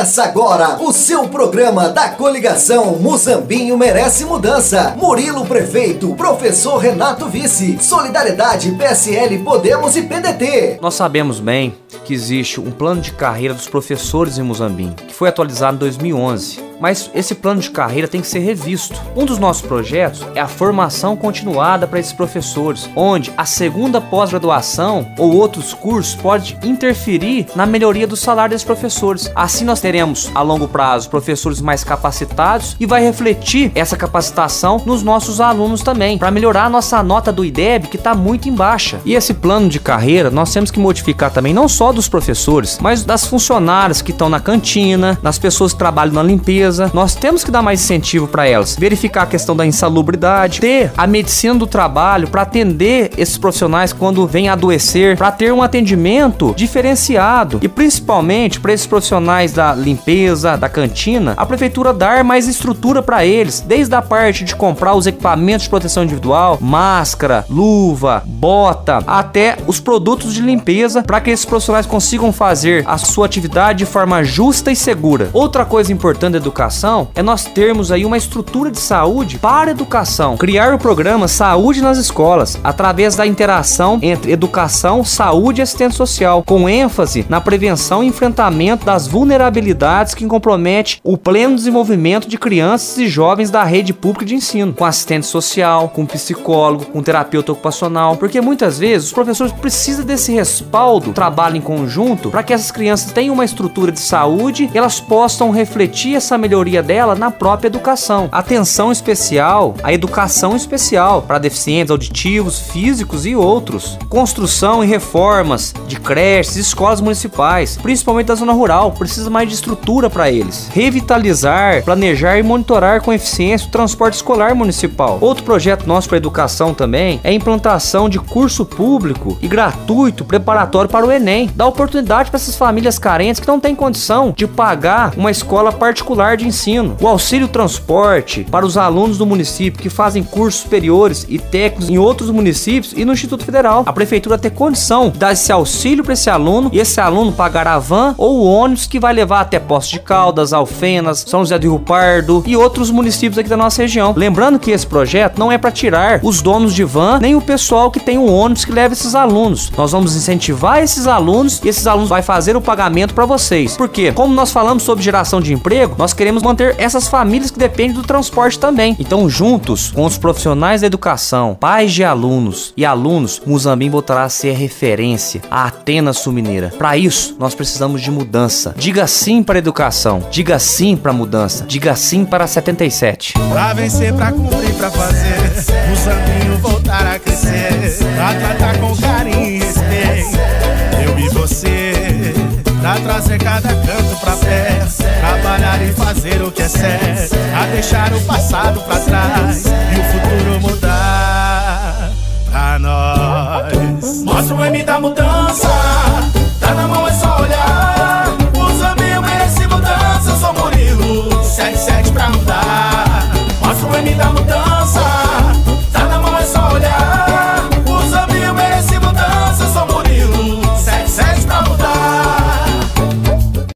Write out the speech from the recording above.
Começa agora o seu programa da coligação Muzambinho Merece Mudança. Murilo Prefeito, professor Renato Vice, Solidariedade, PSL, Podemos e PDT. Nós sabemos bem que existe um plano de carreira dos professores em Muzambinho, que foi atualizado em 2011 mas esse plano de carreira tem que ser revisto. Um dos nossos projetos é a formação continuada para esses professores, onde a segunda pós-graduação ou outros cursos pode interferir na melhoria do salário desses professores. Assim nós teremos a longo prazo professores mais capacitados e vai refletir essa capacitação nos nossos alunos também, para melhorar a nossa nota do IDEB que está muito em baixa. E esse plano de carreira nós temos que modificar também não só dos professores, mas das funcionárias que estão na cantina, das pessoas que trabalham na limpeza nós temos que dar mais incentivo para elas. Verificar a questão da insalubridade, ter a medicina do trabalho para atender esses profissionais quando vêm adoecer, para ter um atendimento diferenciado e principalmente para esses profissionais da limpeza, da cantina, a prefeitura dar mais estrutura para eles, desde a parte de comprar os equipamentos de proteção individual, máscara, luva, bota, até os produtos de limpeza para que esses profissionais consigam fazer a sua atividade de forma justa e segura. Outra coisa importante da educação educação é nós termos aí uma estrutura de saúde para educação. Criar o programa Saúde nas Escolas, através da interação entre educação, saúde e assistência social, com ênfase na prevenção e enfrentamento das vulnerabilidades que comprometem o pleno desenvolvimento de crianças e jovens da rede pública de ensino, com assistente social, com psicólogo, com terapeuta ocupacional, porque muitas vezes os professores precisam desse respaldo, trabalho em conjunto, para que essas crianças tenham uma estrutura de saúde elas possam refletir essa melhoria melhoria dela na própria educação. Atenção especial à educação especial para deficientes auditivos, físicos e outros. Construção e reformas de creches, escolas municipais, principalmente da zona rural, precisa mais de estrutura para eles. Revitalizar, planejar e monitorar com eficiência o transporte escolar municipal. Outro projeto nosso para educação também é a implantação de curso público e gratuito preparatório para o Enem. Dá oportunidade para essas famílias carentes que não têm condição de pagar uma escola particular de ensino, o auxílio transporte para os alunos do município que fazem cursos superiores e técnicos em outros municípios e no Instituto Federal. A prefeitura ter condição de dar esse auxílio para esse aluno e esse aluno pagar a van ou o ônibus que vai levar até Poços de Caldas, Alfenas, São José do Rio Pardo e outros municípios aqui da nossa região. Lembrando que esse projeto não é para tirar os donos de van nem o pessoal que tem um ônibus que leva esses alunos. Nós vamos incentivar esses alunos e esses alunos vai fazer o pagamento para vocês. Porque, como nós falamos sobre geração de emprego, nós queremos manter essas famílias que dependem do transporte também. Então, juntos com os profissionais da educação, pais de alunos e alunos, Muzambim voltará a ser referência a Atenas Sumineira. Para isso, nós precisamos de mudança. Diga sim para a educação, diga sim para a mudança, diga sim para 77. Pra vencer, cumprir, fazer, voltar a crescer, tratar com carinho e respeito, eu e você, trazer cada canto pé 17 A deixar o passado pra trás E o futuro mudar pra nós. Mostra o M da mudança.